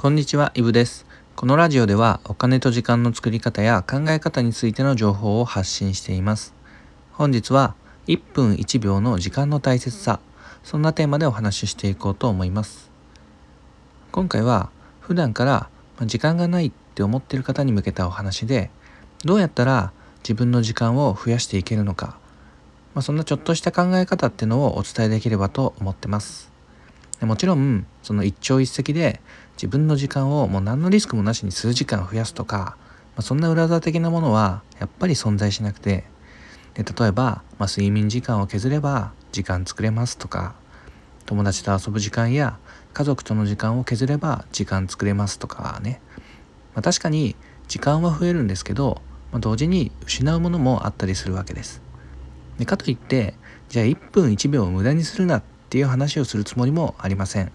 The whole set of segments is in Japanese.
こんにちは、イブです。このラジオではお金と時間の作り方や考え方についての情報を発信しています。本日は1分1秒の時間の大切さ、そんなテーマでお話ししていこうと思います。今回は普段からま時間がないって思っている方に向けたお話で、どうやったら自分の時間を増やしていけるのか、まあ、そんなちょっとした考え方っていうのをお伝えできればと思ってます。もちろんその一朝一夕で自分の時間をもう何のリスクもなしに数時間増やすとか、まあ、そんな裏技的なものはやっぱり存在しなくてで例えば、まあ、睡眠時間を削れば時間作れますとか友達と遊ぶ時間や家族との時間を削れば時間作れますとかね、まあ、確かに時間は増えるんですけど、ま、同時に失うものもあったりするわけです。でかといってじゃあ1分1秒を無駄にするなっっていう話をするつもりもありません。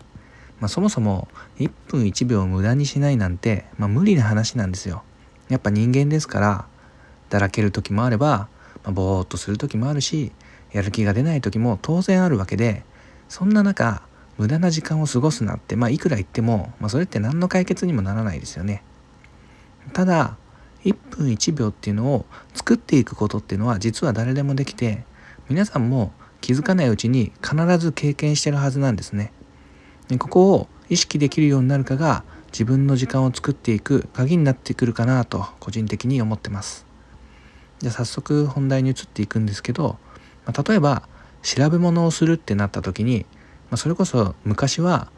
まあ、そもそも1分1秒を無駄にしないなんて、まあ、無理な話なんですよ。やっぱ人間ですからだらける時もあれば、まあ、ぼーっとする時もあるしやる気が出ない時も当然あるわけでそんな中無駄な時間を過ごすなって、まあ、いくら言っても、まあ、それって何の解決にもならないですよね。ただ1分1秒っていうのを作っていくことっていうのは実は誰でもできて皆さんも気づかないうちに必ず経験してるはずなんですね。でここを意識できるようになるかが自分の時間を作っていく鍵になってくるかなと個人的に思ってます。じゃあ早速本題に移っていくんですけど、まあ、例えば調べ物をするってなった時に、まあ、それこそ昔は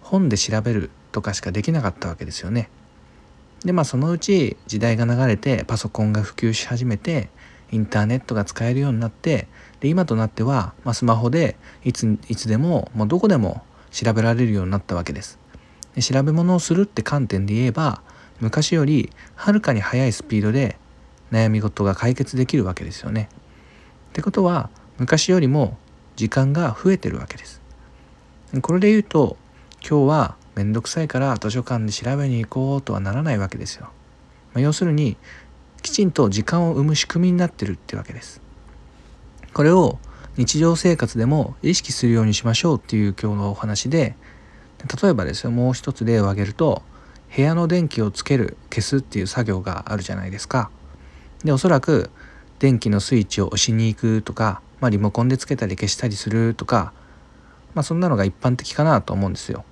本で調べるとかしかできなかったわけですよね。でまあそのうち時代が流れてパソコンが普及し始めてインターネットが使えるようになってで今となっては、まあ、スマホでいついつでももうどこでも調べられるようになったわけです。で調べ物をするって観点で言えば昔よりはるかに速いスピードで悩み事が解決できるわけですよね。ってことは昔よりも時間が増えてるわけです。これで言うと今日はめんどくさいから図書館で調べに行こうとはならないわけですよ、まあ、要するにきちんと時間を生む仕組みになってるってわけです。これを日常生活でも意識するようにしましょうっていう今日のお話で例えばですよもう一つ例を挙げると部屋の電気をつける消すっていう作業があるじゃないですか。でおそらく電気のスイッチを押しに行くとか、まあ、リモコンでつけたり消したりするとか、まあ、そんなのが一般的かなと思うんですよ。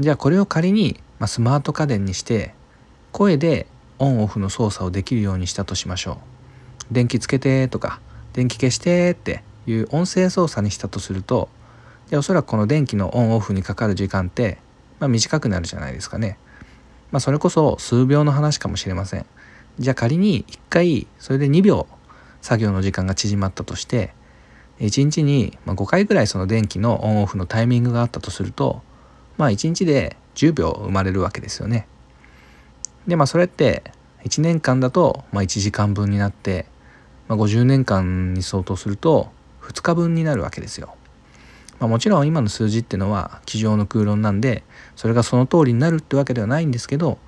じゃあこれを仮に、まあ、スマート家電にして声でオンオフの操作をできるようにしたとしましょう電気つけてとか電気消してっていう音声操作にしたとするとでおそらくこの電気のオンオフにかかる時間って、まあ、短くなるじゃないですかね。まあ、それこそ数秒の話かもしれません。じゃあ仮に1回それで2秒作業の時間が縮まったとして1日に5回ぐらいその電気のオンオフのタイミングがあったとするとまあ1日で10秒生まれるわけですよね。でまあそれって1年間だとまあ1時間分になって、まあ、50年間に相当すると2日分になるわけですよ。まあ、もちろん今の数字っていうのは机上の空論なんでそれがその通りになるってわけではないんですけど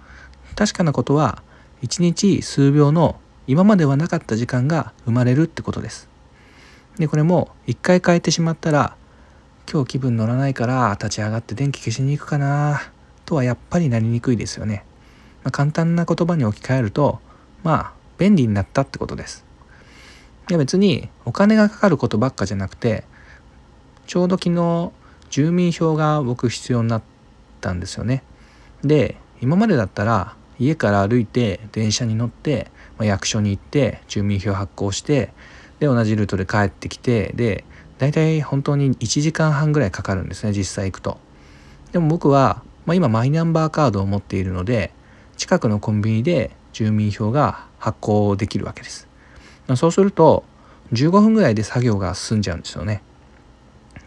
確かなことは1日数秒の今まではなかった時間が生まれるってことです。でこれも一回変えてしまったら今日気分乗らないから立ち上がって電気消しに行くかなとはやっぱりなりにくいですよね。まあ、簡単な言葉に置き換えるとまあ便利になったってことです。で別にお金がかかることばっかじゃなくてちょうど昨日住民票が僕必要になったんですよね。で今までだったら家から歩いて電車に乗って、まあ、役所に行って住民票発行してで同じルートで帰ってきてで大体本当に1時間半ぐらいかかるんですね実際行くと。でも僕は、まあ、今マイナンバーカードを持っているので近くのコンビニで住民票が発行できるわけです。そうすると15分ぐらいで作業が進んじゃうんですよね。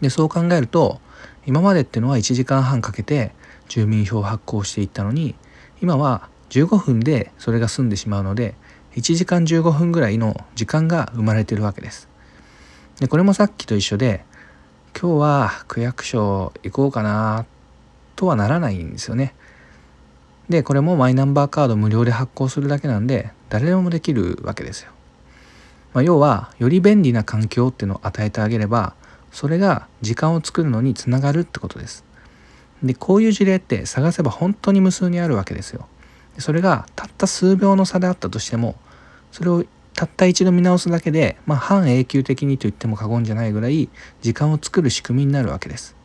でそう考えると今までってのは1時間半かけて住民票を発行していったのに今は15分でそれが済んでしまうので1時間15分ぐらいの時間が生まれてるわけです。でこれもさっきと一緒で今日は区役所行こうかなとはならないんですよね。でこれもマイナンバーカード無料で発行するだけなんで誰でもできるわけですよ。まあ、要はより便利な環境っていうのを与えてあげればそれが時間を作るのにつながるってことです。でこういう事例って探せば本当に無数にあるわけですよ。それがたった数秒の差であったとしてもそれをたった一度見直すだけで、まあ、半永久的にと言っても過言じゃないぐらい時間を作る仕組みになるわけです。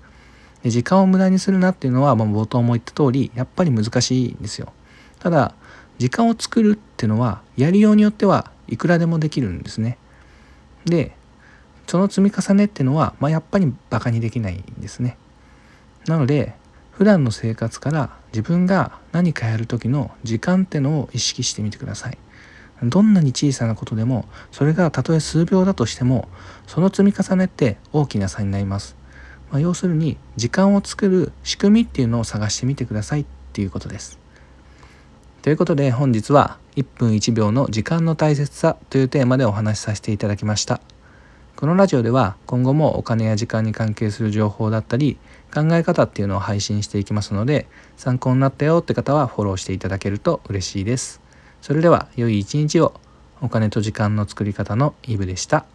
で時間を無駄にするなっていうのは、まあ、冒頭も言った通りやっぱり難しいんですよ。ただ時間を作るっていうのはやりようによってはいくらでもできるんですね。でその積み重ねっていうのは、まあ、やっぱりバカにできないんですね。なので普段の生活から自分が何かやる時の時間ってのを意識してみてください。どんなに小さなことでもそれがたとえ数秒だとしてもその積み重ねって大きな差になります。まあ、要するに時間を作る仕組みっていうのを探してみてくださいっていうことです。ということで本日は1分1秒の時間の大切さというテーマでお話しさせていただきました。このラジオでは今後もお金や時間に関係する情報だったり考え方っていうのを配信していきますので参考になったよって方はフォローしていただけると嬉しいです。それでは良い一日をお金と時間の作り方のイブでした。